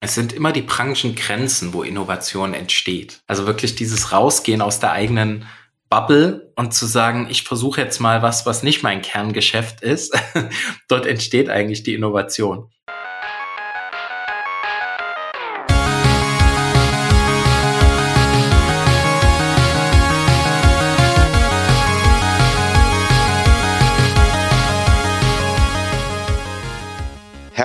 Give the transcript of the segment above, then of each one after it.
Es sind immer die Branchengrenzen, wo Innovation entsteht. Also wirklich dieses Rausgehen aus der eigenen Bubble und zu sagen, ich versuche jetzt mal was, was nicht mein Kerngeschäft ist. Dort entsteht eigentlich die Innovation.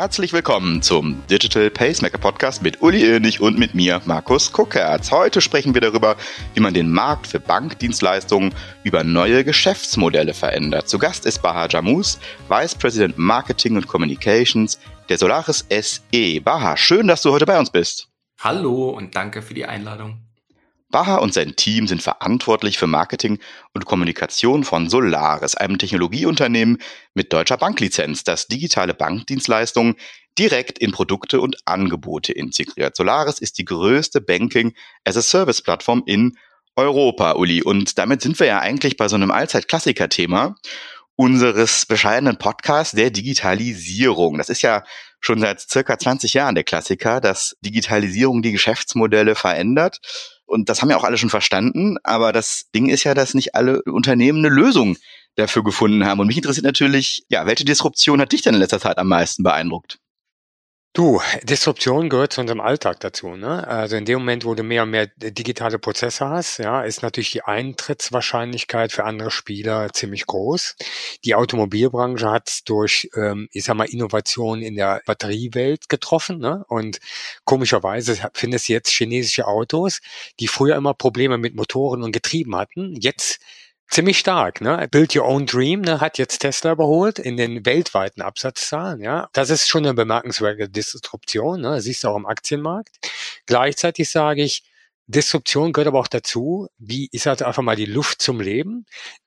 Herzlich willkommen zum Digital Pacemaker Podcast mit Uli Irnig und mit mir, Markus Kuckertz. Heute sprechen wir darüber, wie man den Markt für Bankdienstleistungen über neue Geschäftsmodelle verändert. Zu Gast ist Baha Jamous, Vice President Marketing und Communications der Solaris SE. Baha, schön, dass du heute bei uns bist. Hallo und danke für die Einladung. Baha und sein Team sind verantwortlich für Marketing und Kommunikation von Solaris, einem Technologieunternehmen mit deutscher Banklizenz, das digitale Bankdienstleistungen direkt in Produkte und Angebote integriert. Solaris ist die größte Banking-as-a-Service-Plattform in Europa, Uli. Und damit sind wir ja eigentlich bei so einem Allzeit-Klassiker-Thema unseres bescheidenen Podcasts der Digitalisierung. Das ist ja schon seit circa 20 Jahren der Klassiker, dass Digitalisierung die Geschäftsmodelle verändert. Und das haben ja auch alle schon verstanden. Aber das Ding ist ja, dass nicht alle Unternehmen eine Lösung dafür gefunden haben. Und mich interessiert natürlich, ja, welche Disruption hat dich denn in letzter Zeit am meisten beeindruckt? Du, Disruption gehört zu unserem Alltag dazu. Ne? Also in dem Moment, wo du mehr und mehr digitale Prozesse hast, ja, ist natürlich die Eintrittswahrscheinlichkeit für andere Spieler ziemlich groß. Die Automobilbranche hat durch, ähm, ich sag mal, Innovation in der Batteriewelt getroffen. Ne? Und komischerweise findest du jetzt chinesische Autos, die früher immer Probleme mit Motoren und Getrieben hatten. Jetzt ziemlich stark. Ne? Build Your Own Dream ne, hat jetzt Tesla überholt in den weltweiten Absatzzahlen. Ja, das ist schon eine bemerkenswerte Disruption. Ne? siehst du auch im Aktienmarkt. Gleichzeitig sage ich, Disruption gehört aber auch dazu, wie ist halt einfach mal die Luft zum Leben,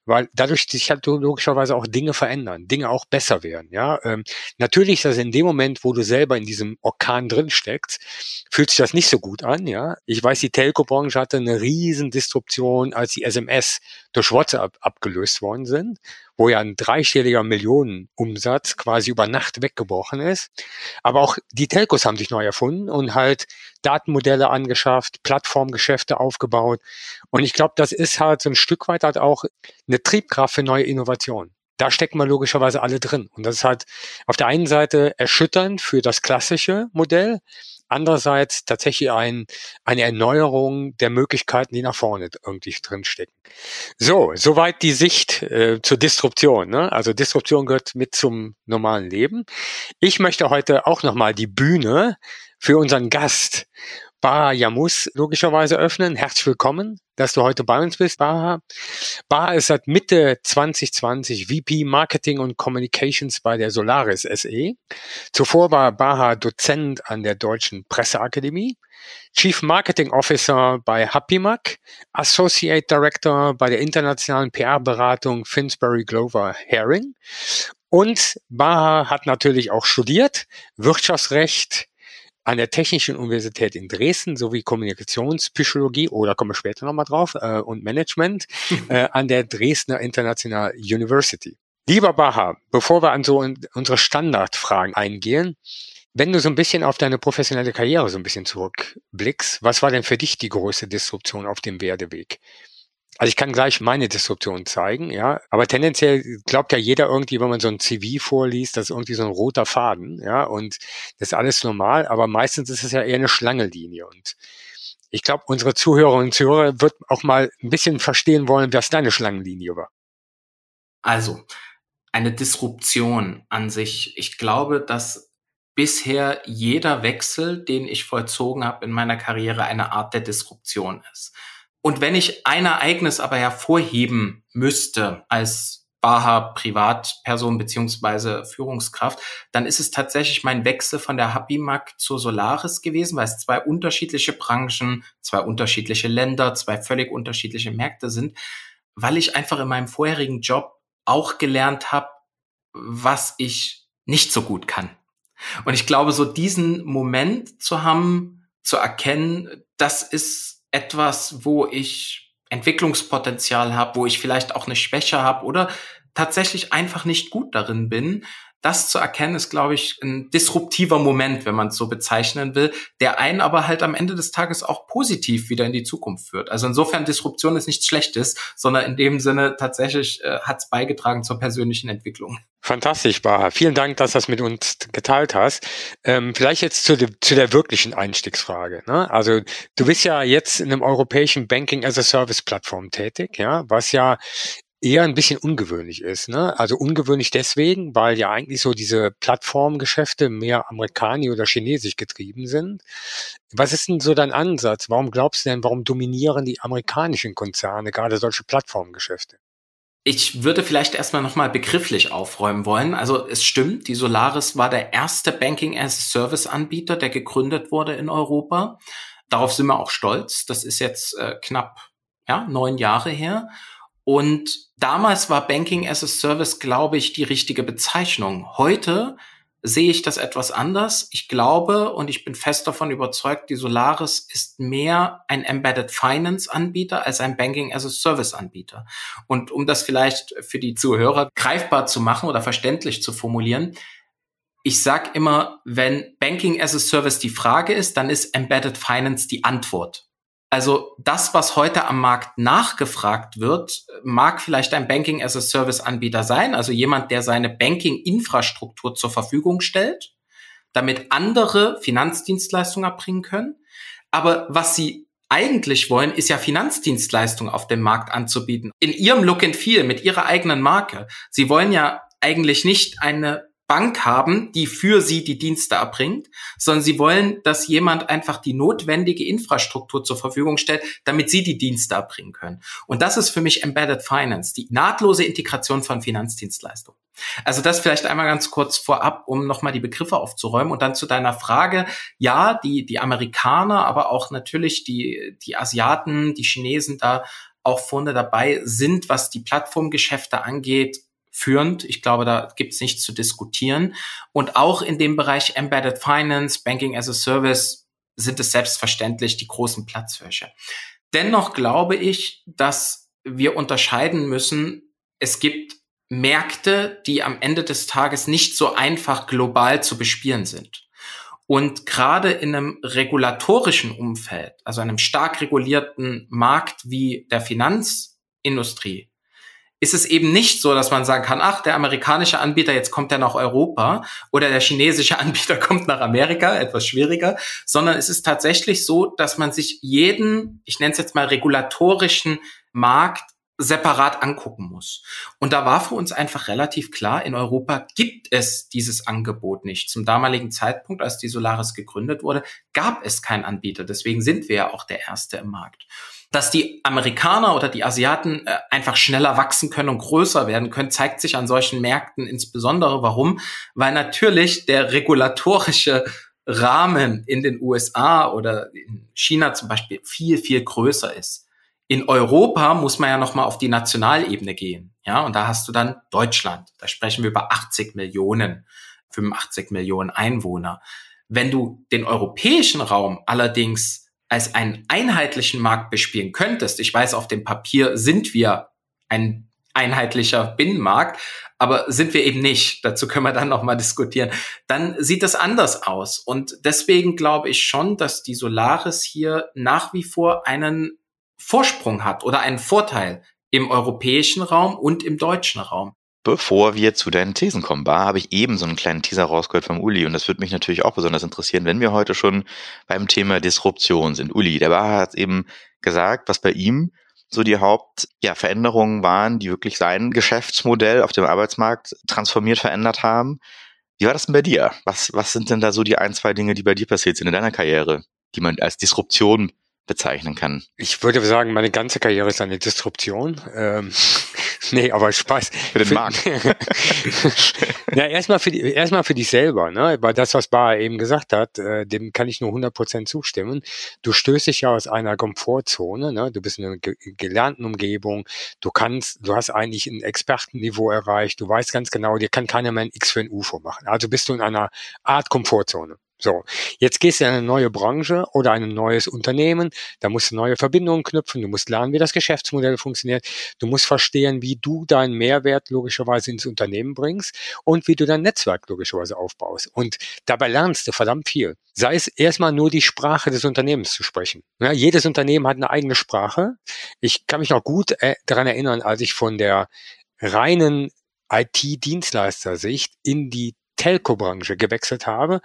weil dadurch sich halt logischerweise auch Dinge verändern, Dinge auch besser werden. Ja, ähm, natürlich ist das in dem Moment, wo du selber in diesem Orkan drin steckst, fühlt sich das nicht so gut an. Ja, ich weiß, die Telco-Branche hatte eine riesen Disruption, als die SMS durch WhatsApp abgelöst worden sind wo ja ein dreistelliger Millionenumsatz quasi über Nacht weggebrochen ist. Aber auch die Telcos haben sich neu erfunden und halt Datenmodelle angeschafft, Plattformgeschäfte aufgebaut. Und ich glaube, das ist halt so ein Stück weit halt auch eine Triebkraft für neue Innovationen da stecken wir logischerweise alle drin. Und das ist halt auf der einen Seite erschütternd für das klassische Modell, andererseits tatsächlich ein, eine Erneuerung der Möglichkeiten, die nach vorne irgendwie drinstecken. So, soweit die Sicht äh, zur Disruption. Ne? Also Disruption gehört mit zum normalen Leben. Ich möchte heute auch nochmal die Bühne für unseren Gast Baha Yamus logischerweise öffnen. Herzlich willkommen, dass du heute bei uns bist, Baha. Baha ist seit Mitte 2020 VP Marketing und Communications bei der Solaris SE. Zuvor war Baha Dozent an der Deutschen Presseakademie, Chief Marketing Officer bei HappyMac, Associate Director bei der internationalen PR-Beratung Finsbury Glover Herring und Baha hat natürlich auch studiert, Wirtschaftsrecht, an der Technischen Universität in Dresden sowie Kommunikationspsychologie oder komme später nochmal drauf äh, und Management äh, an der Dresdner International University. Lieber Baha, bevor wir an so unsere Standardfragen eingehen, wenn du so ein bisschen auf deine professionelle Karriere so ein bisschen zurückblickst, was war denn für dich die größte Disruption auf dem Werdeweg? Also ich kann gleich meine Disruption zeigen, ja. Aber tendenziell glaubt ja jeder irgendwie, wenn man so ein CV vorliest, das ist irgendwie so ein roter Faden, ja. Und das ist alles normal, aber meistens ist es ja eher eine Schlangenlinie. Und ich glaube, unsere Zuhörerinnen und Zuhörer wird auch mal ein bisschen verstehen wollen, was deine Schlangenlinie war. Also, eine Disruption an sich. Ich glaube, dass bisher jeder Wechsel, den ich vollzogen habe in meiner Karriere, eine Art der Disruption ist. Und wenn ich ein Ereignis aber hervorheben müsste als Baha Privatperson beziehungsweise Führungskraft, dann ist es tatsächlich mein Wechsel von der Habimac zur Solaris gewesen, weil es zwei unterschiedliche Branchen, zwei unterschiedliche Länder, zwei völlig unterschiedliche Märkte sind, weil ich einfach in meinem vorherigen Job auch gelernt habe, was ich nicht so gut kann. Und ich glaube, so diesen Moment zu haben, zu erkennen, das ist etwas, wo ich Entwicklungspotenzial habe, wo ich vielleicht auch eine Schwäche habe oder tatsächlich einfach nicht gut darin bin, das zu erkennen, ist, glaube ich, ein disruptiver Moment, wenn man es so bezeichnen will, der einen aber halt am Ende des Tages auch positiv wieder in die Zukunft führt. Also insofern Disruption ist nichts Schlechtes, sondern in dem Sinne tatsächlich äh, hat es beigetragen zur persönlichen Entwicklung. Fantastisch, Baha. Vielen Dank, dass du das mit uns geteilt hast. Ähm, vielleicht jetzt zu, de, zu der wirklichen Einstiegsfrage. Ne? Also du bist ja jetzt in einem europäischen Banking as a Service Plattform tätig, ja, was ja eher ein bisschen ungewöhnlich ist. Ne? Also ungewöhnlich deswegen, weil ja eigentlich so diese Plattformgeschäfte mehr amerikanisch oder chinesisch getrieben sind. Was ist denn so dein Ansatz? Warum glaubst du denn, warum dominieren die amerikanischen Konzerne gerade solche Plattformgeschäfte? Ich würde vielleicht erstmal nochmal begrifflich aufräumen wollen. Also es stimmt, die Solaris war der erste Banking-as-a-Service-Anbieter, der gegründet wurde in Europa. Darauf sind wir auch stolz. Das ist jetzt äh, knapp ja, neun Jahre her. Und damals war Banking as a Service, glaube ich, die richtige Bezeichnung. Heute sehe ich das etwas anders. Ich glaube und ich bin fest davon überzeugt, die Solaris ist mehr ein Embedded Finance Anbieter als ein Banking as a Service Anbieter. Und um das vielleicht für die Zuhörer greifbar zu machen oder verständlich zu formulieren, ich sage immer, wenn Banking as a Service die Frage ist, dann ist Embedded Finance die Antwort. Also das, was heute am Markt nachgefragt wird, mag vielleicht ein Banking as a Service Anbieter sein, also jemand, der seine Banking-Infrastruktur zur Verfügung stellt, damit andere Finanzdienstleistungen erbringen können. Aber was sie eigentlich wollen, ist ja Finanzdienstleistungen auf dem Markt anzubieten. In ihrem Look and Feel, mit ihrer eigenen Marke. Sie wollen ja eigentlich nicht eine Bank haben, die für sie die Dienste erbringt, sondern sie wollen, dass jemand einfach die notwendige Infrastruktur zur Verfügung stellt, damit sie die Dienste erbringen können. Und das ist für mich Embedded Finance, die nahtlose Integration von Finanzdienstleistungen. Also das vielleicht einmal ganz kurz vorab, um nochmal die Begriffe aufzuräumen und dann zu deiner Frage. Ja, die, die Amerikaner, aber auch natürlich die, die Asiaten, die Chinesen da auch vorne dabei sind, was die Plattformgeschäfte angeht, führend. Ich glaube, da gibt es nichts zu diskutieren. Und auch in dem Bereich Embedded Finance, Banking as a Service sind es selbstverständlich die großen Platzhirsche. Dennoch glaube ich, dass wir unterscheiden müssen, es gibt Märkte, die am Ende des Tages nicht so einfach global zu bespielen sind. Und gerade in einem regulatorischen Umfeld, also einem stark regulierten Markt wie der Finanzindustrie, ist es eben nicht so, dass man sagen kann, ach, der amerikanische Anbieter, jetzt kommt er nach Europa oder der chinesische Anbieter kommt nach Amerika, etwas schwieriger, sondern es ist tatsächlich so, dass man sich jeden, ich nenne es jetzt mal regulatorischen Markt separat angucken muss. Und da war für uns einfach relativ klar, in Europa gibt es dieses Angebot nicht. Zum damaligen Zeitpunkt, als die Solaris gegründet wurde, gab es keinen Anbieter. Deswegen sind wir ja auch der Erste im Markt dass die Amerikaner oder die Asiaten äh, einfach schneller wachsen können und größer werden können, zeigt sich an solchen Märkten insbesondere. Warum? Weil natürlich der regulatorische Rahmen in den USA oder in China zum Beispiel viel, viel größer ist. In Europa muss man ja nochmal auf die Nationalebene gehen. Ja, und da hast du dann Deutschland. Da sprechen wir über 80 Millionen, 85 Millionen Einwohner. Wenn du den europäischen Raum allerdings als einen einheitlichen Markt bespielen könntest, ich weiß, auf dem Papier sind wir ein einheitlicher Binnenmarkt, aber sind wir eben nicht. Dazu können wir dann noch mal diskutieren. Dann sieht das anders aus. Und deswegen glaube ich schon, dass die Solaris hier nach wie vor einen Vorsprung hat oder einen Vorteil im europäischen Raum und im deutschen Raum. Bevor wir zu deinen Thesen kommen, Bar, habe ich eben so einen kleinen Teaser rausgehört vom Uli und das würde mich natürlich auch besonders interessieren, wenn wir heute schon beim Thema Disruption sind. Uli, der Bar hat eben gesagt, was bei ihm so die Hauptveränderungen ja, waren, die wirklich sein Geschäftsmodell auf dem Arbeitsmarkt transformiert verändert haben. Wie war das denn bei dir? Was, was sind denn da so die ein, zwei Dinge, die bei dir passiert sind in deiner Karriere, die man als Disruption bezeichnen kann? Ich würde sagen, meine ganze Karriere ist eine Disruption. Ähm, nee, aber Spaß. Für den Markt. ja, erstmal für, die, erstmal für dich selber, ne? Weil das, was Bar eben gesagt hat, äh, dem kann ich nur 100% zustimmen. Du stößt dich ja aus einer Komfortzone, ne? Du bist in einer ge gelernten Umgebung. Du kannst, du hast eigentlich ein Expertenniveau erreicht. Du weißt ganz genau, dir kann keiner mehr ein X für ein U vormachen. Also bist du in einer Art Komfortzone. So, jetzt gehst du in eine neue Branche oder ein neues Unternehmen, da musst du neue Verbindungen knüpfen, du musst lernen, wie das Geschäftsmodell funktioniert, du musst verstehen, wie du deinen Mehrwert logischerweise ins Unternehmen bringst und wie du dein Netzwerk logischerweise aufbaust. Und dabei lernst du verdammt viel. Sei es erstmal nur die Sprache des Unternehmens zu sprechen. Ja, jedes Unternehmen hat eine eigene Sprache. Ich kann mich noch gut äh, daran erinnern, als ich von der reinen IT-Dienstleister-Sicht in die Telco-Branche gewechselt habe,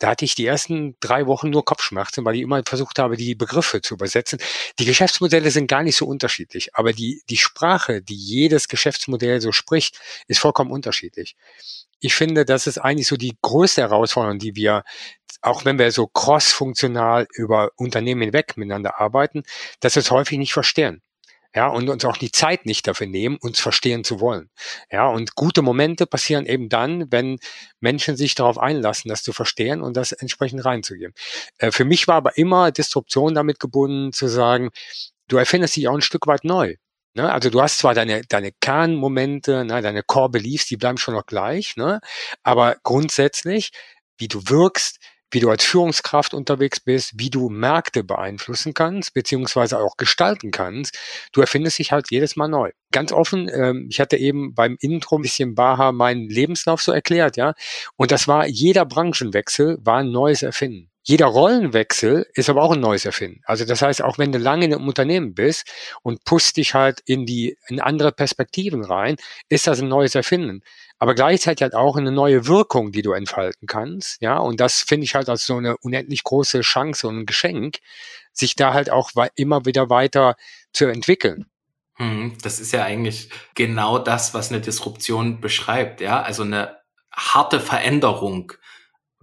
da hatte ich die ersten drei Wochen nur Kopfschmerzen, weil ich immer versucht habe, die Begriffe zu übersetzen. Die Geschäftsmodelle sind gar nicht so unterschiedlich, aber die, die Sprache, die jedes Geschäftsmodell so spricht, ist vollkommen unterschiedlich. Ich finde, das ist eigentlich so die größte Herausforderung, die wir, auch wenn wir so cross-funktional über Unternehmen hinweg miteinander arbeiten, dass wir es häufig nicht verstehen ja, und uns auch die Zeit nicht dafür nehmen, uns verstehen zu wollen. Ja, und gute Momente passieren eben dann, wenn Menschen sich darauf einlassen, das zu verstehen und das entsprechend reinzugeben. Äh, für mich war aber immer Disruption damit gebunden, zu sagen, du erfindest dich auch ein Stück weit neu. Ne? Also du hast zwar deine, deine Kernmomente, ne, deine Core Beliefs, die bleiben schon noch gleich, ne? aber grundsätzlich, wie du wirkst, wie du als Führungskraft unterwegs bist, wie du Märkte beeinflussen kannst, beziehungsweise auch gestalten kannst. Du erfindest dich halt jedes Mal neu. Ganz offen, ähm, ich hatte eben beim Intro ein bisschen Baha meinen Lebenslauf so erklärt, ja. Und das war, jeder Branchenwechsel war ein neues Erfinden. Jeder Rollenwechsel ist aber auch ein neues Erfinden. Also das heißt, auch wenn du lange einem Unternehmen bist und pusst dich halt in die, in andere Perspektiven rein, ist das ein neues Erfinden aber gleichzeitig halt auch eine neue Wirkung, die du entfalten kannst. Ja, und das finde ich halt als so eine unendlich große Chance und ein Geschenk, sich da halt auch immer wieder weiter zu entwickeln. Hm, das ist ja eigentlich genau das, was eine Disruption beschreibt. Ja, also eine harte Veränderung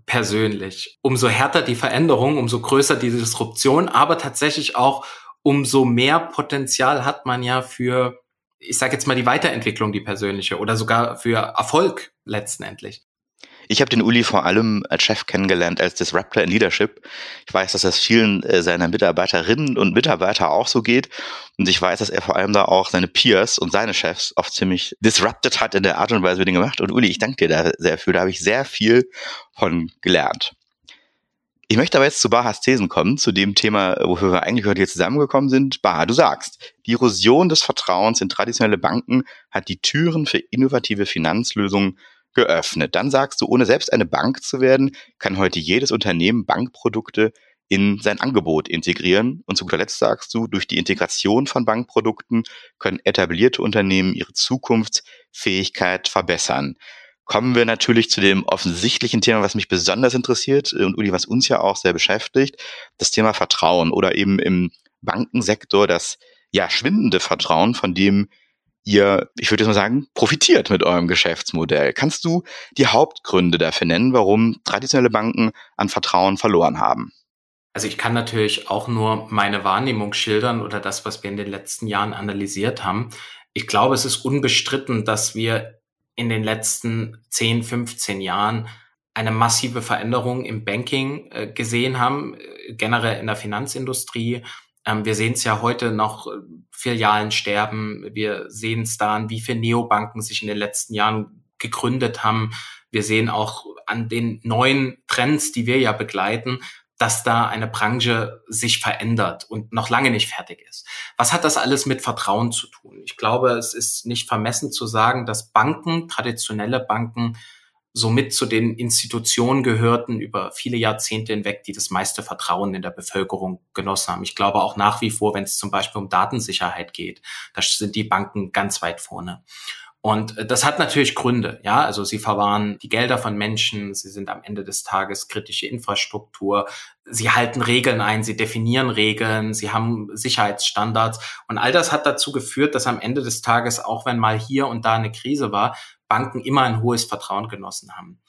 persönlich. Umso härter die Veränderung, umso größer die Disruption, aber tatsächlich auch umso mehr Potenzial hat man ja für ich sage jetzt mal, die Weiterentwicklung, die persönliche oder sogar für Erfolg letztendlich. Ich habe den Uli vor allem als Chef kennengelernt als Disruptor in Leadership. Ich weiß, dass das vielen äh, seiner Mitarbeiterinnen und Mitarbeiter auch so geht. Und ich weiß, dass er vor allem da auch seine Peers und seine Chefs oft ziemlich disrupted hat in der Art und Weise, wie den gemacht. Und Uli, ich danke dir da sehr für. Da habe ich sehr viel von gelernt. Ich möchte aber jetzt zu Bahas Thesen kommen, zu dem Thema, wofür wir eigentlich heute hier zusammengekommen sind. Baha, du sagst, die Erosion des Vertrauens in traditionelle Banken hat die Türen für innovative Finanzlösungen geöffnet. Dann sagst du, ohne selbst eine Bank zu werden, kann heute jedes Unternehmen Bankprodukte in sein Angebot integrieren. Und zu guter Letzt sagst du, durch die Integration von Bankprodukten können etablierte Unternehmen ihre Zukunftsfähigkeit verbessern kommen wir natürlich zu dem offensichtlichen Thema, was mich besonders interessiert äh, und Uli, was uns ja auch sehr beschäftigt, das Thema Vertrauen oder eben im Bankensektor das ja schwindende Vertrauen, von dem ihr, ich würde jetzt mal sagen, profitiert mit eurem Geschäftsmodell. Kannst du die Hauptgründe dafür nennen, warum traditionelle Banken an Vertrauen verloren haben? Also ich kann natürlich auch nur meine Wahrnehmung schildern oder das, was wir in den letzten Jahren analysiert haben. Ich glaube, es ist unbestritten, dass wir in den letzten 10, 15 Jahren eine massive Veränderung im Banking äh, gesehen haben, äh, generell in der Finanzindustrie. Ähm, wir sehen es ja heute noch, äh, Filialen sterben. Wir sehen es da an, wie viele Neobanken sich in den letzten Jahren gegründet haben. Wir sehen auch an den neuen Trends, die wir ja begleiten, dass da eine Branche sich verändert und noch lange nicht fertig ist. Was hat das alles mit Vertrauen zu tun? Ich glaube, es ist nicht vermessen zu sagen, dass Banken, traditionelle Banken, somit zu den Institutionen gehörten über viele Jahrzehnte hinweg, die das meiste Vertrauen in der Bevölkerung genossen haben. Ich glaube auch nach wie vor, wenn es zum Beispiel um Datensicherheit geht, da sind die Banken ganz weit vorne. Und äh, das hat natürlich Gründe, ja. Also sie verwahren die Gelder von Menschen, sie sind am Ende des Tages kritische Infrastruktur, sie halten Regeln ein, sie definieren Regeln, sie haben Sicherheitsstandards. Und all das hat dazu geführt, dass am Ende des Tages, auch wenn mal hier und da eine Krise war, Banken immer ein hohes Vertrauen genossen haben.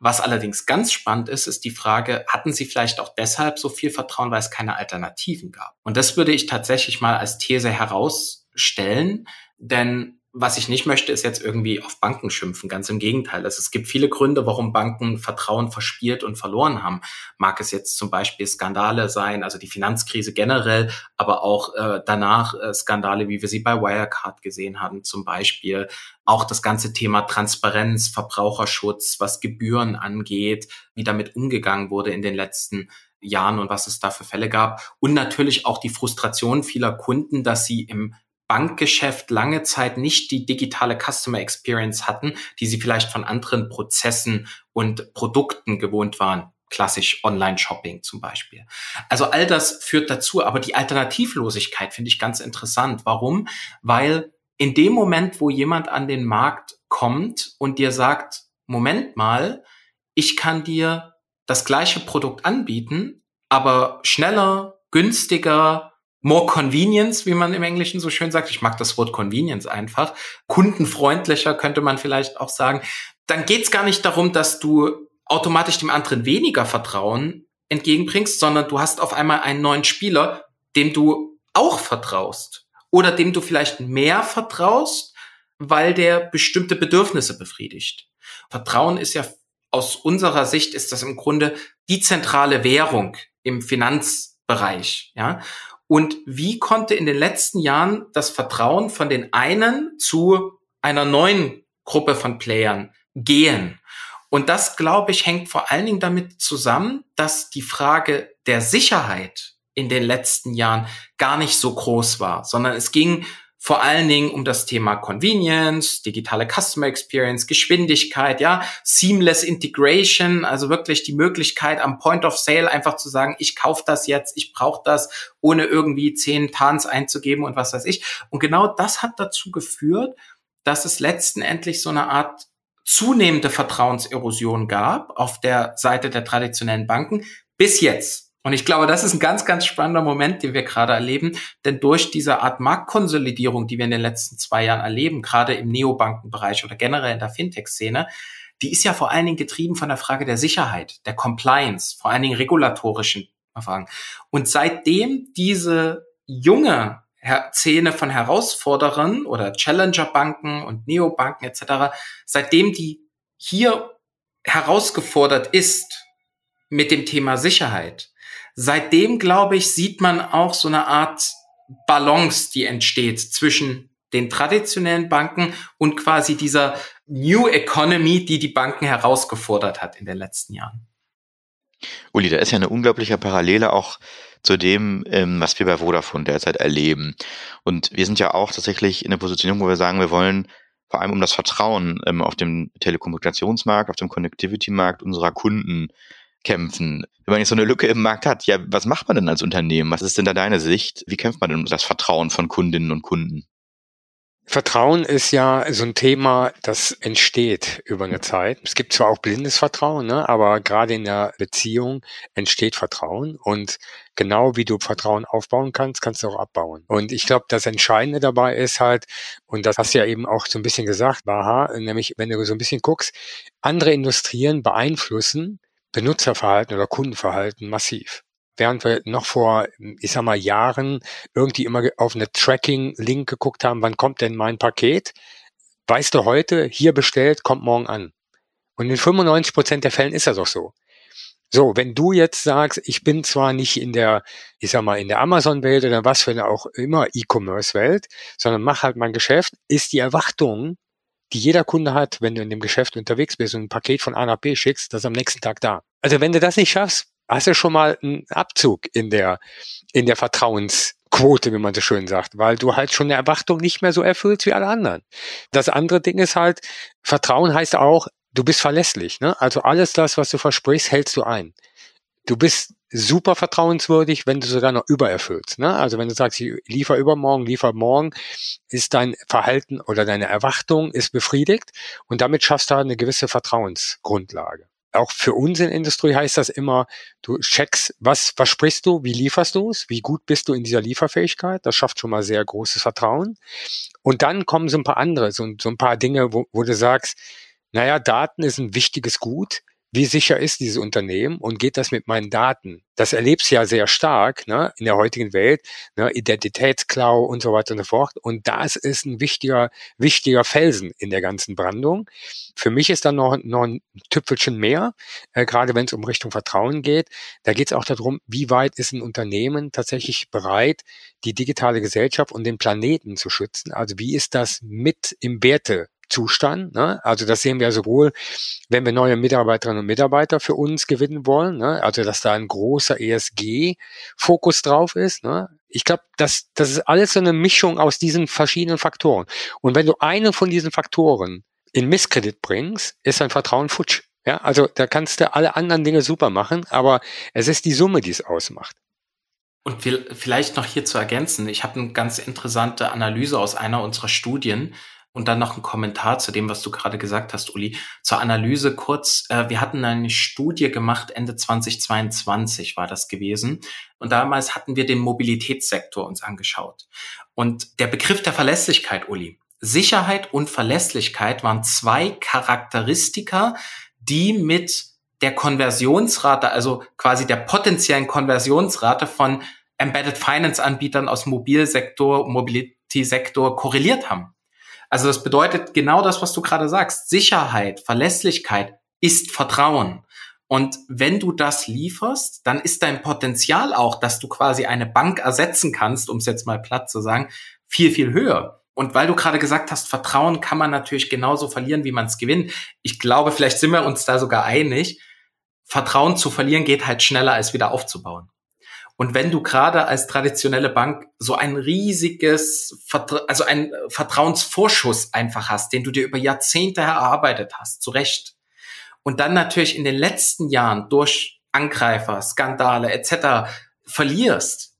Was allerdings ganz spannend ist, ist die Frage, hatten sie vielleicht auch deshalb so viel Vertrauen, weil es keine Alternativen gab? Und das würde ich tatsächlich mal als These herausstellen, denn was ich nicht möchte, ist jetzt irgendwie auf Banken schimpfen. Ganz im Gegenteil. Also es gibt viele Gründe, warum Banken Vertrauen verspielt und verloren haben. Mag es jetzt zum Beispiel Skandale sein, also die Finanzkrise generell, aber auch äh, danach äh, Skandale, wie wir sie bei Wirecard gesehen haben, zum Beispiel. Auch das ganze Thema Transparenz, Verbraucherschutz, was Gebühren angeht, wie damit umgegangen wurde in den letzten Jahren und was es da für Fälle gab. Und natürlich auch die Frustration vieler Kunden, dass sie im Bankgeschäft lange Zeit nicht die digitale Customer Experience hatten, die sie vielleicht von anderen Prozessen und Produkten gewohnt waren. Klassisch Online-Shopping zum Beispiel. Also all das führt dazu, aber die Alternativlosigkeit finde ich ganz interessant. Warum? Weil in dem Moment, wo jemand an den Markt kommt und dir sagt, Moment mal, ich kann dir das gleiche Produkt anbieten, aber schneller, günstiger, more convenience, wie man im Englischen so schön sagt. Ich mag das Wort convenience einfach. Kundenfreundlicher könnte man vielleicht auch sagen. Dann geht es gar nicht darum, dass du automatisch dem anderen weniger Vertrauen entgegenbringst, sondern du hast auf einmal einen neuen Spieler, dem du auch vertraust oder dem du vielleicht mehr vertraust, weil der bestimmte Bedürfnisse befriedigt. Vertrauen ist ja aus unserer Sicht ist das im Grunde die zentrale Währung im Finanzbereich, ja. Und wie konnte in den letzten Jahren das Vertrauen von den einen zu einer neuen Gruppe von Playern gehen? Und das, glaube ich, hängt vor allen Dingen damit zusammen, dass die Frage der Sicherheit in den letzten Jahren gar nicht so groß war, sondern es ging vor allen Dingen um das Thema Convenience, digitale Customer Experience, Geschwindigkeit, ja, seamless Integration, also wirklich die Möglichkeit am Point of Sale einfach zu sagen, ich kaufe das jetzt, ich brauche das, ohne irgendwie zehn Tans einzugeben und was weiß ich. Und genau das hat dazu geführt, dass es letzten Endlich so eine Art zunehmende Vertrauenserosion gab auf der Seite der traditionellen Banken bis jetzt. Und ich glaube, das ist ein ganz, ganz spannender Moment, den wir gerade erleben. Denn durch diese Art Marktkonsolidierung, die wir in den letzten zwei Jahren erleben, gerade im Neobankenbereich oder generell in der Fintech-Szene, die ist ja vor allen Dingen getrieben von der Frage der Sicherheit, der Compliance, vor allen Dingen regulatorischen Fragen. Und seitdem diese junge Szene von Herausforderern oder Challenger-Banken und Neobanken etc., seitdem die hier herausgefordert ist mit dem Thema Sicherheit, seitdem, glaube ich, sieht man auch so eine Art Balance, die entsteht zwischen den traditionellen Banken und quasi dieser New Economy, die die Banken herausgefordert hat in den letzten Jahren. Uli, da ist ja eine unglaubliche Parallele auch zu dem, ähm, was wir bei Vodafone derzeit erleben. Und wir sind ja auch tatsächlich in der Positionierung, wo wir sagen, wir wollen vor allem um das Vertrauen ähm, auf dem Telekommunikationsmarkt, auf dem Connectivity-Markt unserer Kunden kämpfen. Wenn man jetzt so eine Lücke im Markt hat, ja, was macht man denn als Unternehmen? Was ist denn da deine Sicht? Wie kämpft man denn um das Vertrauen von Kundinnen und Kunden? Vertrauen ist ja so ein Thema, das entsteht über eine Zeit. Es gibt zwar auch blindes Vertrauen, ne, aber gerade in der Beziehung entsteht Vertrauen und genau wie du Vertrauen aufbauen kannst, kannst du auch abbauen. Und ich glaube, das Entscheidende dabei ist halt, und das hast du ja eben auch so ein bisschen gesagt, Baha, nämlich wenn du so ein bisschen guckst, andere Industrien beeinflussen Benutzerverhalten oder Kundenverhalten massiv. Während wir noch vor, ich sag mal, Jahren irgendwie immer auf eine Tracking-Link geguckt haben, wann kommt denn mein Paket, weißt du heute, hier bestellt, kommt morgen an. Und in 95 Prozent der Fällen ist das auch so. So, wenn du jetzt sagst, ich bin zwar nicht in der, ich sag mal, in der Amazon-Welt oder was für eine auch immer E-Commerce-Welt, sondern mach halt mein Geschäft, ist die Erwartung, die jeder Kunde hat, wenn du in dem Geschäft unterwegs bist und ein Paket von A nach B schickst, das ist am nächsten Tag da. Also wenn du das nicht schaffst, hast du schon mal einen Abzug in der, in der Vertrauensquote, wie man so schön sagt, weil du halt schon eine Erwartung nicht mehr so erfüllst wie alle anderen. Das andere Ding ist halt, Vertrauen heißt auch, du bist verlässlich. Ne? Also alles das, was du versprichst, hältst du ein. Du bist super vertrauenswürdig, wenn du sogar noch übererfüllst. Ne? Also wenn du sagst, ich liefer übermorgen, liefer morgen, ist dein Verhalten oder deine Erwartung ist befriedigt und damit schaffst du halt eine gewisse Vertrauensgrundlage. Auch für uns in Industrie heißt das immer, du checkst, was versprichst du, wie lieferst du es, wie gut bist du in dieser Lieferfähigkeit. Das schafft schon mal sehr großes Vertrauen. Und dann kommen so ein paar andere, so, so ein paar Dinge, wo, wo du sagst, naja, Daten ist ein wichtiges Gut, wie sicher ist dieses Unternehmen und geht das mit meinen Daten? Das erlebst du ja sehr stark ne, in der heutigen Welt, ne, Identitätsklau und so weiter und so fort. Und das ist ein wichtiger, wichtiger Felsen in der ganzen Brandung. Für mich ist dann noch, noch ein Tüpfelchen mehr, äh, gerade wenn es um Richtung Vertrauen geht. Da geht es auch darum, wie weit ist ein Unternehmen tatsächlich bereit, die digitale Gesellschaft und den Planeten zu schützen. Also wie ist das mit im Werte Zustand. Ne? Also das sehen wir sowohl, wenn wir neue Mitarbeiterinnen und Mitarbeiter für uns gewinnen wollen, ne? also dass da ein großer ESG-Fokus drauf ist. Ne? Ich glaube, das, das ist alles so eine Mischung aus diesen verschiedenen Faktoren. Und wenn du einen von diesen Faktoren in Misskredit bringst, ist dein Vertrauen futsch. Ja, also da kannst du alle anderen Dinge super machen, aber es ist die Summe, die es ausmacht. Und vielleicht noch hier zu ergänzen, ich habe eine ganz interessante Analyse aus einer unserer Studien, und dann noch ein Kommentar zu dem, was du gerade gesagt hast, Uli. Zur Analyse kurz. Äh, wir hatten eine Studie gemacht, Ende 2022 war das gewesen. Und damals hatten wir den Mobilitätssektor uns angeschaut. Und der Begriff der Verlässlichkeit, Uli. Sicherheit und Verlässlichkeit waren zwei Charakteristika, die mit der Konversionsrate, also quasi der potenziellen Konversionsrate von Embedded Finance Anbietern aus Mobilsektor, Mobility-Sektor korreliert haben. Also das bedeutet genau das, was du gerade sagst. Sicherheit, Verlässlichkeit ist Vertrauen. Und wenn du das lieferst, dann ist dein Potenzial auch, dass du quasi eine Bank ersetzen kannst, um es jetzt mal platt zu sagen, viel, viel höher. Und weil du gerade gesagt hast, Vertrauen kann man natürlich genauso verlieren, wie man es gewinnt. Ich glaube, vielleicht sind wir uns da sogar einig. Vertrauen zu verlieren geht halt schneller als wieder aufzubauen. Und wenn du gerade als traditionelle Bank so ein riesiges, also ein Vertrauensvorschuss einfach hast, den du dir über Jahrzehnte erarbeitet hast, zu Recht, und dann natürlich in den letzten Jahren durch Angreifer, Skandale etc. verlierst,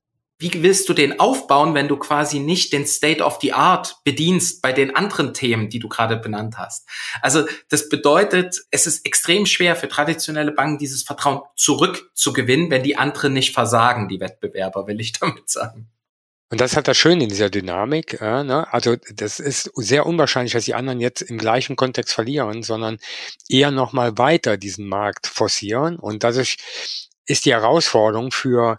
wie willst du den aufbauen, wenn du quasi nicht den State of the Art bedienst bei den anderen Themen, die du gerade benannt hast? Also das bedeutet, es ist extrem schwer für traditionelle Banken, dieses Vertrauen zurückzugewinnen, wenn die anderen nicht versagen, die Wettbewerber, will ich damit sagen. Und das hat das Schöne in dieser Dynamik. Äh, ne? Also das ist sehr unwahrscheinlich, dass die anderen jetzt im gleichen Kontext verlieren, sondern eher nochmal weiter diesen Markt forcieren. Und dadurch ist die Herausforderung für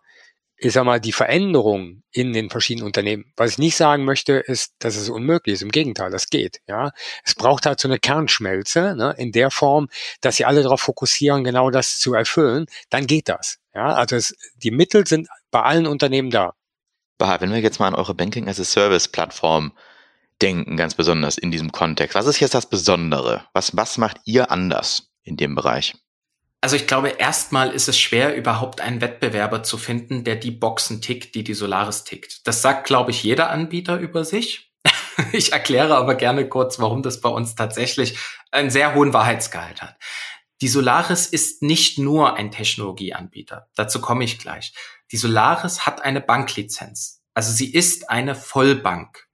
ich sag mal, die Veränderung in den verschiedenen Unternehmen. Was ich nicht sagen möchte, ist, dass es unmöglich ist. Im Gegenteil, das geht. Ja, es braucht halt so eine Kernschmelze ne, in der Form, dass sie alle darauf fokussieren, genau das zu erfüllen. Dann geht das. Ja, also es, die Mittel sind bei allen Unternehmen da. Bah, wenn wir jetzt mal an eure Banking as a Service Plattform denken, ganz besonders in diesem Kontext, was ist jetzt das Besondere? Was was macht ihr anders in dem Bereich? Also ich glaube, erstmal ist es schwer, überhaupt einen Wettbewerber zu finden, der die Boxen tickt, die die Solaris tickt. Das sagt, glaube ich, jeder Anbieter über sich. ich erkläre aber gerne kurz, warum das bei uns tatsächlich einen sehr hohen Wahrheitsgehalt hat. Die Solaris ist nicht nur ein Technologieanbieter. Dazu komme ich gleich. Die Solaris hat eine Banklizenz. Also sie ist eine Vollbank.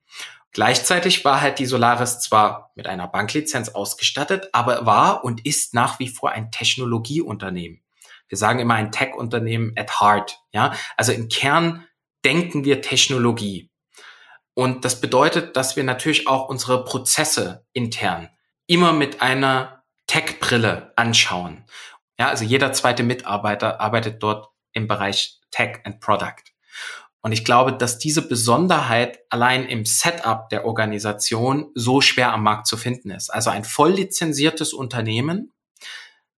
Gleichzeitig war halt die Solaris zwar mit einer Banklizenz ausgestattet, aber war und ist nach wie vor ein Technologieunternehmen. Wir sagen immer ein Tech-Unternehmen at heart. Ja, also im Kern denken wir Technologie. Und das bedeutet, dass wir natürlich auch unsere Prozesse intern immer mit einer Tech-Brille anschauen. Ja, also jeder zweite Mitarbeiter arbeitet dort im Bereich Tech and Product. Und ich glaube, dass diese Besonderheit allein im Setup der Organisation so schwer am Markt zu finden ist. Also ein voll lizenziertes Unternehmen,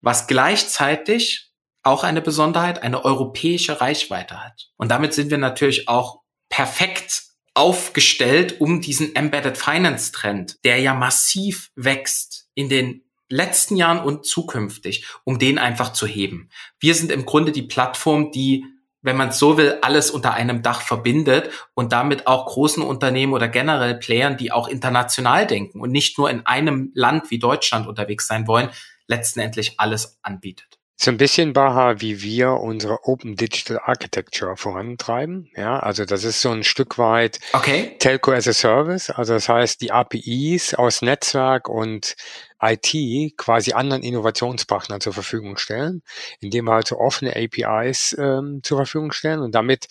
was gleichzeitig auch eine Besonderheit, eine europäische Reichweite hat. Und damit sind wir natürlich auch perfekt aufgestellt, um diesen Embedded Finance Trend, der ja massiv wächst in den letzten Jahren und zukünftig, um den einfach zu heben. Wir sind im Grunde die Plattform, die wenn man so will, alles unter einem Dach verbindet und damit auch großen Unternehmen oder generell Playern, die auch international denken und nicht nur in einem Land wie Deutschland unterwegs sein wollen, letztendlich alles anbietet. So ein bisschen Baha, wie wir unsere Open Digital Architecture vorantreiben. Ja, also das ist so ein Stück weit okay. Telco as a Service. Also das heißt, die APIs aus Netzwerk und IT quasi anderen Innovationspartnern zur Verfügung stellen, indem wir also offene APIs ähm, zur Verfügung stellen und damit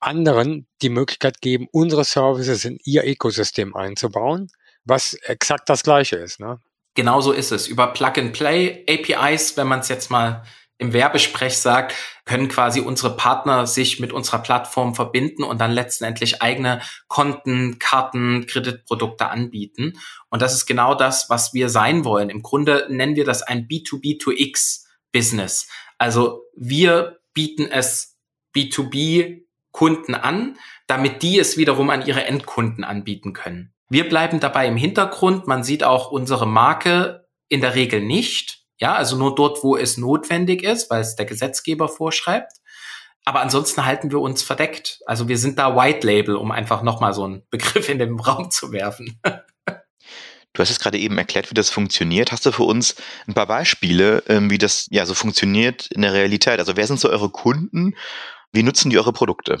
anderen die Möglichkeit geben, unsere Services in ihr Ökosystem einzubauen, was exakt das gleiche ist. Ne? Genauso ist es. Über Plug-and-Play APIs, wenn man es jetzt mal im Werbesprech sagt, können quasi unsere Partner sich mit unserer Plattform verbinden und dann letztendlich eigene Konten, Karten, Kreditprodukte anbieten. Und das ist genau das, was wir sein wollen. Im Grunde nennen wir das ein B2B2X Business. Also wir bieten es B2B Kunden an, damit die es wiederum an ihre Endkunden anbieten können. Wir bleiben dabei im Hintergrund. Man sieht auch unsere Marke in der Regel nicht. Ja, also nur dort, wo es notwendig ist, weil es der Gesetzgeber vorschreibt. Aber ansonsten halten wir uns verdeckt. Also wir sind da White Label, um einfach nochmal so einen Begriff in den Raum zu werfen. Du hast es gerade eben erklärt, wie das funktioniert. Hast du für uns ein paar Beispiele, ähm, wie das ja so funktioniert in der Realität? Also wer sind so eure Kunden? Wie nutzen die eure Produkte?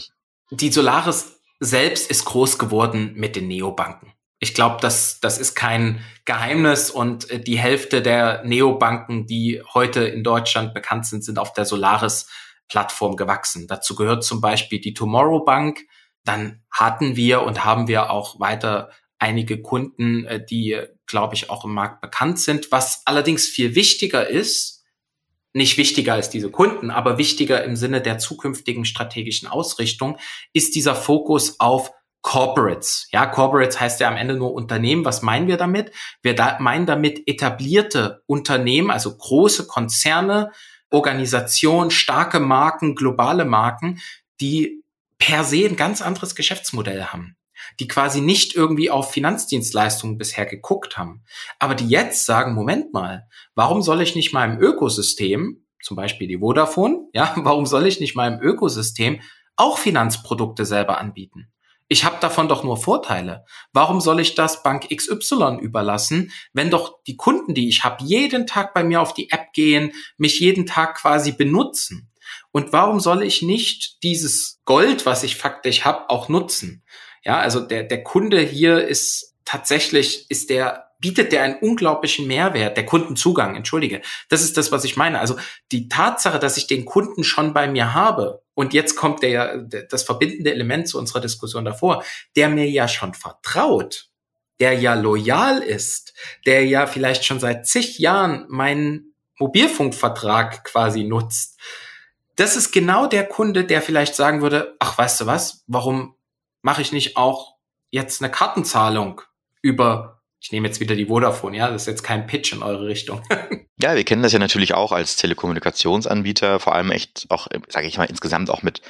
Die Solaris selbst ist groß geworden mit den Neobanken. Ich glaube, das, das ist kein Geheimnis und äh, die Hälfte der Neobanken, die heute in Deutschland bekannt sind, sind auf der Solaris-Plattform gewachsen. Dazu gehört zum Beispiel die Tomorrow Bank. Dann hatten wir und haben wir auch weiter einige Kunden, äh, die, glaube ich, auch im Markt bekannt sind. Was allerdings viel wichtiger ist, nicht wichtiger als diese Kunden, aber wichtiger im Sinne der zukünftigen strategischen Ausrichtung, ist dieser Fokus auf Corporates. Ja, Corporates heißt ja am Ende nur Unternehmen. Was meinen wir damit? Wir da meinen damit etablierte Unternehmen, also große Konzerne, Organisationen, starke Marken, globale Marken, die per se ein ganz anderes Geschäftsmodell haben die quasi nicht irgendwie auf Finanzdienstleistungen bisher geguckt haben, aber die jetzt sagen, Moment mal, warum soll ich nicht mal im Ökosystem, zum Beispiel die Vodafone, ja, warum soll ich nicht mal im Ökosystem auch Finanzprodukte selber anbieten? Ich habe davon doch nur Vorteile. Warum soll ich das Bank XY überlassen, wenn doch die Kunden, die ich habe, jeden Tag bei mir auf die App gehen, mich jeden Tag quasi benutzen? Und warum soll ich nicht dieses Gold, was ich faktisch habe, auch nutzen? Ja, also der, der Kunde hier ist tatsächlich, ist der bietet der einen unglaublichen Mehrwert, der Kundenzugang, entschuldige. Das ist das, was ich meine. Also die Tatsache, dass ich den Kunden schon bei mir habe und jetzt kommt der, das verbindende Element zu unserer Diskussion davor, der mir ja schon vertraut, der ja loyal ist, der ja vielleicht schon seit zig Jahren meinen Mobilfunkvertrag quasi nutzt. Das ist genau der Kunde, der vielleicht sagen würde, ach, weißt du was, warum mache ich nicht auch jetzt eine Kartenzahlung über ich nehme jetzt wieder die Vodafone, ja, das ist jetzt kein Pitch in eure Richtung. ja, wir kennen das ja natürlich auch als Telekommunikationsanbieter, vor allem echt auch, sage ich mal, insgesamt auch mit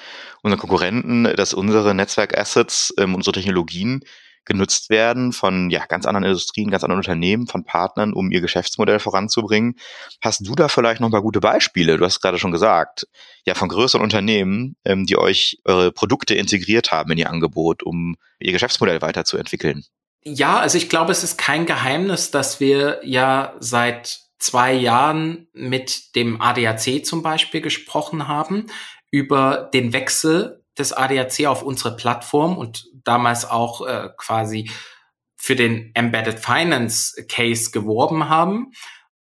unseren Konkurrenten, dass unsere Netzwerkassets, ähm, unsere Technologien genutzt werden von ja, ganz anderen Industrien, ganz anderen Unternehmen, von Partnern, um ihr Geschäftsmodell voranzubringen. Hast du da vielleicht noch ein paar gute Beispiele? Du hast gerade schon gesagt, ja, von größeren Unternehmen, ähm, die euch eure Produkte integriert haben in ihr Angebot, um ihr Geschäftsmodell weiterzuentwickeln. Ja, also ich glaube, es ist kein Geheimnis, dass wir ja seit zwei Jahren mit dem ADAC zum Beispiel gesprochen haben über den Wechsel des ADAC auf unsere Plattform und damals auch äh, quasi für den Embedded Finance Case geworben haben.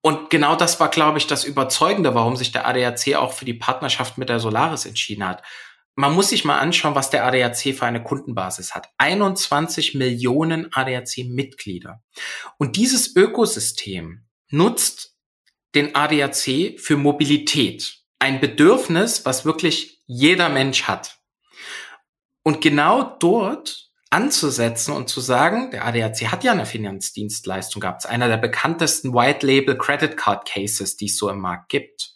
Und genau das war, glaube ich, das Überzeugende, warum sich der ADAC auch für die Partnerschaft mit der Solaris entschieden hat man muss sich mal anschauen, was der ADAC für eine Kundenbasis hat. 21 Millionen ADAC-Mitglieder. Und dieses Ökosystem nutzt den ADAC für Mobilität. Ein Bedürfnis, was wirklich jeder Mensch hat. Und genau dort anzusetzen und zu sagen, der ADAC hat ja eine Finanzdienstleistung gehabt, einer der bekanntesten White Label Credit Card Cases, die es so im Markt gibt.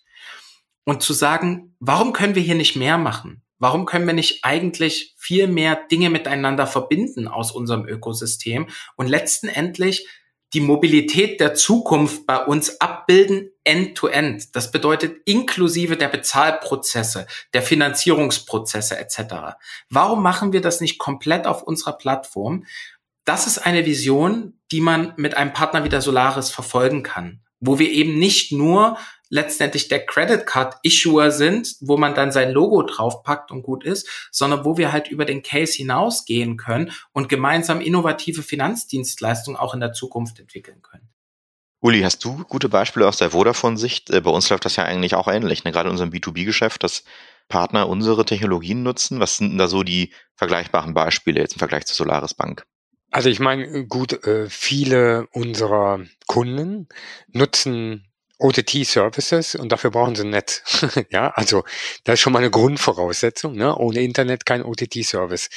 Und zu sagen, warum können wir hier nicht mehr machen? Warum können wir nicht eigentlich viel mehr Dinge miteinander verbinden aus unserem Ökosystem und letzten Endlich die Mobilität der Zukunft bei uns abbilden, end-to-end. -end. Das bedeutet inklusive der Bezahlprozesse, der Finanzierungsprozesse etc. Warum machen wir das nicht komplett auf unserer Plattform? Das ist eine Vision, die man mit einem Partner wie der Solaris verfolgen kann, wo wir eben nicht nur letztendlich der Credit Card Issuer sind, wo man dann sein Logo draufpackt und gut ist, sondern wo wir halt über den Case hinausgehen können und gemeinsam innovative Finanzdienstleistungen auch in der Zukunft entwickeln können. Uli, hast du gute Beispiele aus der Vodafone-Sicht? Äh, bei uns läuft das ja eigentlich auch ähnlich, ne? gerade in unserem B2B-Geschäft, dass Partner unsere Technologien nutzen. Was sind denn da so die vergleichbaren Beispiele jetzt im Vergleich zur Solaris Bank? Also ich meine, gut, äh, viele unserer Kunden nutzen OTT-Services und dafür brauchen sie ein Netz. ja, also das ist schon mal eine Grundvoraussetzung. Ne? Ohne Internet kein OTT-Service.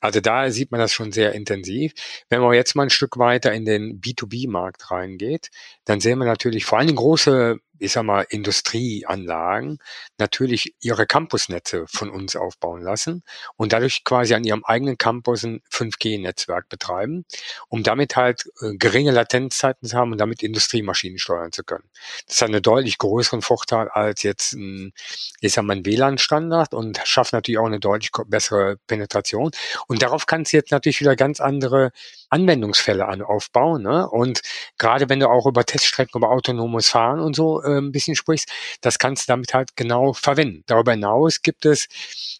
Also da sieht man das schon sehr intensiv. Wenn man jetzt mal ein Stück weiter in den B2B-Markt reingeht, dann sehen wir natürlich vor allem große ich sag mal, Industrieanlagen natürlich ihre Campusnetze von uns aufbauen lassen und dadurch quasi an ihrem eigenen Campus ein 5G-Netzwerk betreiben, um damit halt äh, geringe Latenzzeiten zu haben und damit Industriemaschinen steuern zu können. Das hat einen deutlich größeren Vorteil als jetzt ein, ich sag mal, ein WLAN-Standard und schafft natürlich auch eine deutlich bessere Penetration. Und darauf kannst du jetzt natürlich wieder ganz andere Anwendungsfälle an, aufbauen. Ne? Und gerade wenn du auch über Teststrecken, über autonomes Fahren und so äh, ein bisschen sprichst, das kannst du damit halt genau verwenden. Darüber hinaus gibt es,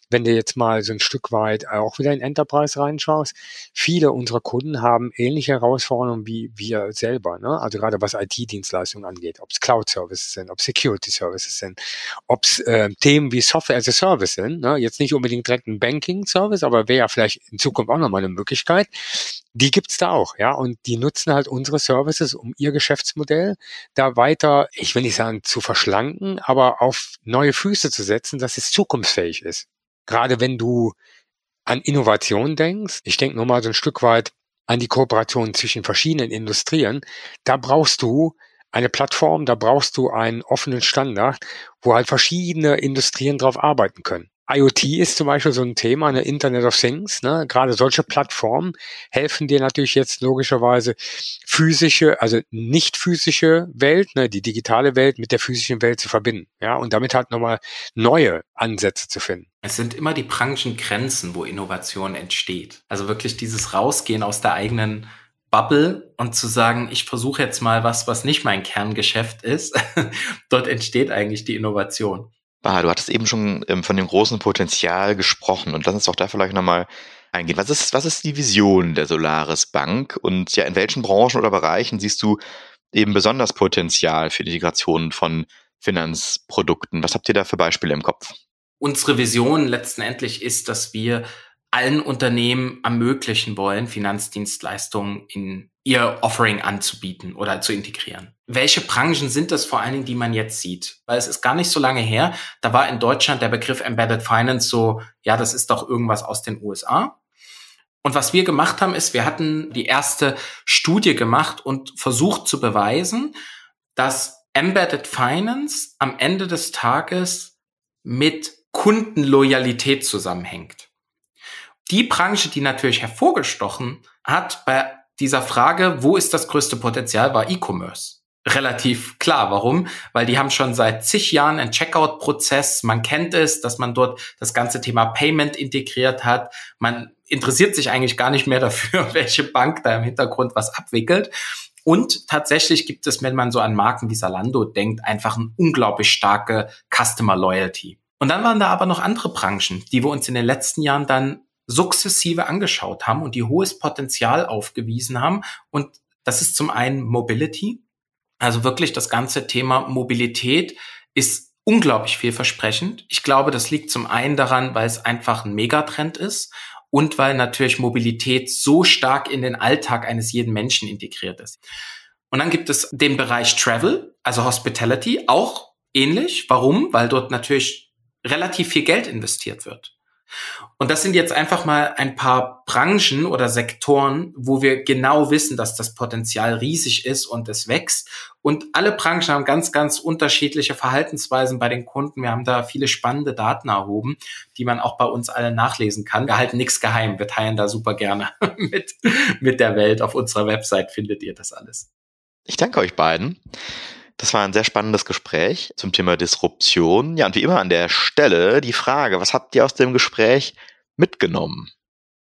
wenn du jetzt mal so ein Stück weit auch wieder in Enterprise reinschaust, viele unserer Kunden haben ähnliche Herausforderungen wie wir selber. Ne? Also gerade was IT-Dienstleistungen angeht, ob es Cloud-Services sind, ob Security-Services sind, ob es äh, Themen wie Software as a Service sind. Ne? Jetzt nicht unbedingt direkt ein Banking-Service, aber wäre ja vielleicht in Zukunft auch nochmal eine Möglichkeit. Die gibt's da auch, ja, und die nutzen halt unsere Services, um ihr Geschäftsmodell da weiter, ich will nicht sagen zu verschlanken, aber auf neue Füße zu setzen, dass es zukunftsfähig ist. Gerade wenn du an Innovation denkst, ich denke nur mal so ein Stück weit an die Kooperation zwischen verschiedenen Industrien, da brauchst du eine Plattform, da brauchst du einen offenen Standard, wo halt verschiedene Industrien drauf arbeiten können. IoT ist zum Beispiel so ein Thema, eine Internet of Things. Ne? Gerade solche Plattformen helfen dir natürlich jetzt logischerweise physische, also nicht physische Welt, ne, die digitale Welt mit der physischen Welt zu verbinden. Ja, und damit halt nochmal neue Ansätze zu finden. Es sind immer die Branchengrenzen, wo Innovation entsteht. Also wirklich dieses Rausgehen aus der eigenen Bubble und zu sagen, ich versuche jetzt mal was, was nicht mein Kerngeschäft ist. Dort entsteht eigentlich die Innovation. Bah, du hattest eben schon ähm, von dem großen Potenzial gesprochen und lass uns doch da vielleicht nochmal eingehen. Was ist, was ist die Vision der Solaris Bank und ja, in welchen Branchen oder Bereichen siehst du eben besonders Potenzial für die Integration von Finanzprodukten? Was habt ihr da für Beispiele im Kopf? Unsere Vision letztendlich ist, dass wir allen Unternehmen ermöglichen wollen, Finanzdienstleistungen in ihr Offering anzubieten oder zu integrieren. Welche Branchen sind das vor allen Dingen, die man jetzt sieht? Weil es ist gar nicht so lange her, da war in Deutschland der Begriff Embedded Finance so, ja, das ist doch irgendwas aus den USA. Und was wir gemacht haben, ist, wir hatten die erste Studie gemacht und versucht zu beweisen, dass Embedded Finance am Ende des Tages mit Kundenloyalität zusammenhängt. Die Branche, die natürlich hervorgestochen hat bei dieser Frage, wo ist das größte Potenzial, war E-Commerce. Relativ klar. Warum? Weil die haben schon seit zig Jahren einen Checkout-Prozess. Man kennt es, dass man dort das ganze Thema Payment integriert hat. Man interessiert sich eigentlich gar nicht mehr dafür, welche Bank da im Hintergrund was abwickelt. Und tatsächlich gibt es, wenn man so an Marken wie Salando denkt, einfach eine unglaublich starke Customer Loyalty. Und dann waren da aber noch andere Branchen, die wir uns in den letzten Jahren dann sukzessive angeschaut haben und die hohes Potenzial aufgewiesen haben. Und das ist zum einen Mobility. Also wirklich das ganze Thema Mobilität ist unglaublich vielversprechend. Ich glaube, das liegt zum einen daran, weil es einfach ein Megatrend ist und weil natürlich Mobilität so stark in den Alltag eines jeden Menschen integriert ist. Und dann gibt es den Bereich Travel, also Hospitality, auch ähnlich. Warum? Weil dort natürlich relativ viel Geld investiert wird. Und das sind jetzt einfach mal ein paar Branchen oder Sektoren, wo wir genau wissen, dass das Potenzial riesig ist und es wächst. Und alle Branchen haben ganz, ganz unterschiedliche Verhaltensweisen bei den Kunden. Wir haben da viele spannende Daten erhoben, die man auch bei uns alle nachlesen kann. Wir halten nichts geheim. Wir teilen da super gerne mit, mit der Welt. Auf unserer Website findet ihr das alles. Ich danke euch beiden. Das war ein sehr spannendes Gespräch zum Thema Disruption. Ja, und wie immer an der Stelle die Frage, was habt ihr aus dem Gespräch mitgenommen?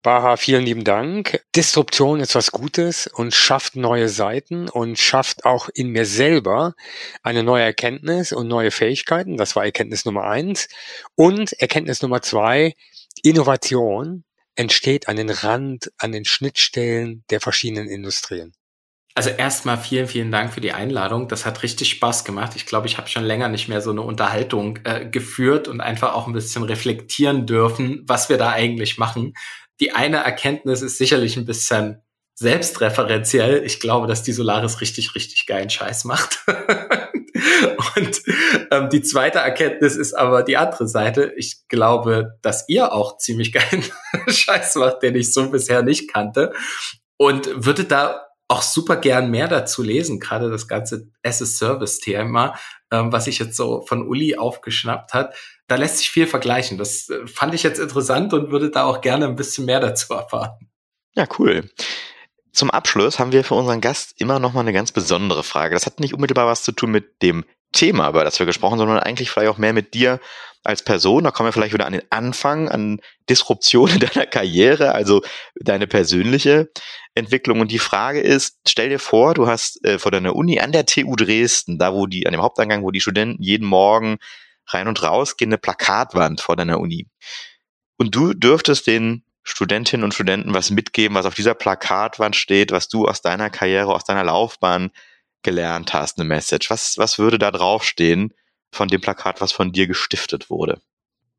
Baha, vielen lieben Dank. Disruption ist was Gutes und schafft neue Seiten und schafft auch in mir selber eine neue Erkenntnis und neue Fähigkeiten. Das war Erkenntnis Nummer eins. Und Erkenntnis Nummer zwei, Innovation entsteht an den Rand, an den Schnittstellen der verschiedenen Industrien. Also erstmal vielen, vielen Dank für die Einladung. Das hat richtig Spaß gemacht. Ich glaube, ich habe schon länger nicht mehr so eine Unterhaltung äh, geführt und einfach auch ein bisschen reflektieren dürfen, was wir da eigentlich machen. Die eine Erkenntnis ist sicherlich ein bisschen selbstreferenziell. Ich glaube, dass die Solaris richtig, richtig geilen Scheiß macht. Und ähm, die zweite Erkenntnis ist aber die andere Seite. Ich glaube, dass ihr auch ziemlich geilen Scheiß macht, den ich so bisher nicht kannte. Und würde da auch super gern mehr dazu lesen, gerade das ganze as-a-Service-Thema, ähm, was sich jetzt so von Uli aufgeschnappt hat. Da lässt sich viel vergleichen. Das äh, fand ich jetzt interessant und würde da auch gerne ein bisschen mehr dazu erfahren. Ja, cool. Zum Abschluss haben wir für unseren Gast immer noch mal eine ganz besondere Frage. Das hat nicht unmittelbar was zu tun mit dem Thema, über das wir gesprochen, sondern eigentlich vielleicht auch mehr mit dir als Person. Da kommen wir vielleicht wieder an den Anfang, an Disruption in deiner Karriere, also deine persönliche Entwicklung. Und die Frage ist, stell dir vor, du hast äh, vor deiner Uni an der TU Dresden, da wo die, an dem Haupteingang, wo die Studenten jeden Morgen rein und raus gehen, eine Plakatwand vor deiner Uni. Und du dürftest den Studentinnen und Studenten was mitgeben, was auf dieser Plakatwand steht, was du aus deiner Karriere, aus deiner Laufbahn gelernt hast, eine Message. Was, was würde da draufstehen von dem Plakat, was von dir gestiftet wurde?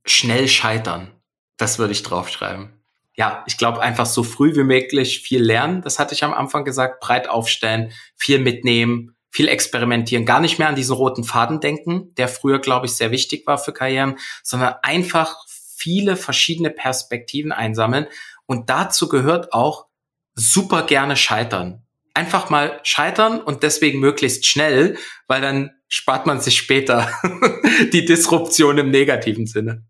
Schnell scheitern. Das würde ich draufschreiben. Ja, ich glaube einfach so früh wie möglich viel lernen. Das hatte ich am Anfang gesagt. Breit aufstellen, viel mitnehmen, viel experimentieren. Gar nicht mehr an diesen roten Faden denken, der früher, glaube ich, sehr wichtig war für Karrieren, sondern einfach viele verschiedene Perspektiven einsammeln. Und dazu gehört auch super gerne scheitern. Einfach mal scheitern und deswegen möglichst schnell, weil dann spart man sich später die Disruption im negativen Sinne.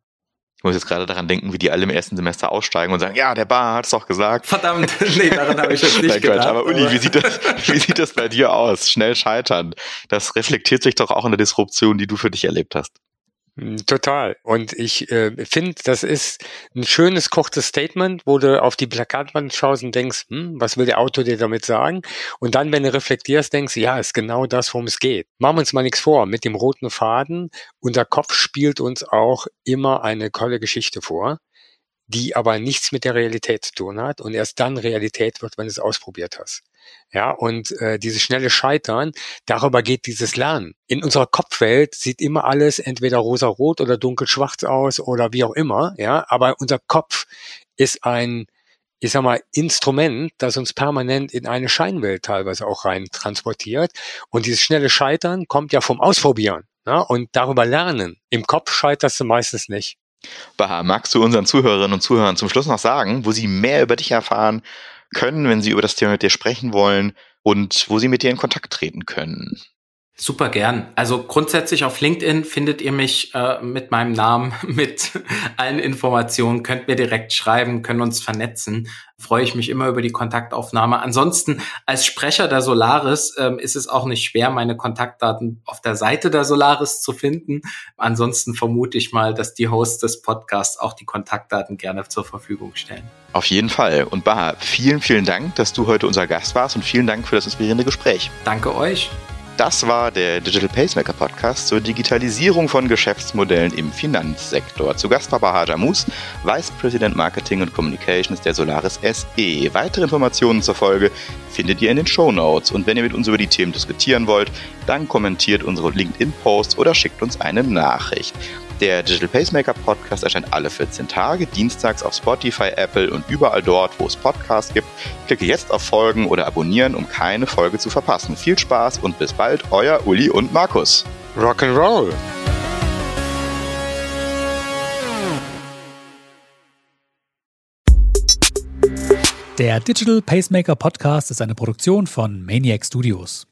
Ich muss jetzt gerade daran denken, wie die alle im ersten Semester aussteigen und sagen, ja, der Bar hat es doch gesagt. Verdammt, nee, daran habe ich jetzt nicht Nein, gedacht. Aber Uli, wie sieht, das, wie sieht das bei dir aus? Schnell scheitern. Das reflektiert sich doch auch in der Disruption, die du für dich erlebt hast. Hm, total. Und ich äh, finde, das ist ein schönes, kurzes Statement, wo du auf die Plakatwand schaust und denkst, hm, was will der Autor dir damit sagen? Und dann, wenn du reflektierst, denkst, ja, ist genau das, worum es geht. Machen wir uns mal nichts vor. Mit dem roten Faden, unser Kopf spielt uns auch immer eine tolle Geschichte vor die aber nichts mit der Realität zu tun hat und erst dann Realität wird, wenn du es ausprobiert hast. Ja, und äh, dieses schnelle Scheitern, darüber geht dieses Lernen. In unserer Kopfwelt sieht immer alles entweder rosa-rot oder dunkel-schwarz aus oder wie auch immer, ja, aber unser Kopf ist ein, ich sag mal, Instrument, das uns permanent in eine Scheinwelt teilweise auch rein transportiert. Und dieses schnelle Scheitern kommt ja vom Ausprobieren. Ja, und darüber lernen. Im Kopf scheiterst du meistens nicht. Baha, magst du unseren Zuhörerinnen und Zuhörern zum Schluss noch sagen, wo sie mehr über dich erfahren können, wenn sie über das Thema mit dir sprechen wollen und wo sie mit dir in Kontakt treten können? Super gern. Also grundsätzlich auf LinkedIn findet ihr mich äh, mit meinem Namen, mit allen Informationen, könnt mir direkt schreiben, können uns vernetzen. Freue ich mich immer über die Kontaktaufnahme. Ansonsten als Sprecher der Solaris ähm, ist es auch nicht schwer, meine Kontaktdaten auf der Seite der Solaris zu finden. Ansonsten vermute ich mal, dass die Hosts des Podcasts auch die Kontaktdaten gerne zur Verfügung stellen. Auf jeden Fall. Und Baha, vielen, vielen Dank, dass du heute unser Gast warst und vielen Dank für das inspirierende Gespräch. Danke euch. Das war der Digital Pacemaker Podcast zur Digitalisierung von Geschäftsmodellen im Finanzsektor. Zu Gast war Bahaja Mus, Vice President Marketing und Communications der Solaris SE. Weitere Informationen zur Folge findet ihr in den Show Notes. Und wenn ihr mit uns über die Themen diskutieren wollt, dann kommentiert unsere LinkedIn-Posts oder schickt uns eine Nachricht. Der Digital Pacemaker Podcast erscheint alle 14 Tage, dienstags auf Spotify, Apple und überall dort, wo es Podcasts gibt. Klicke jetzt auf Folgen oder abonnieren, um keine Folge zu verpassen. Viel Spaß und bis bald, euer Uli und Markus. Rock'n'Roll! Der Digital Pacemaker Podcast ist eine Produktion von Maniac Studios.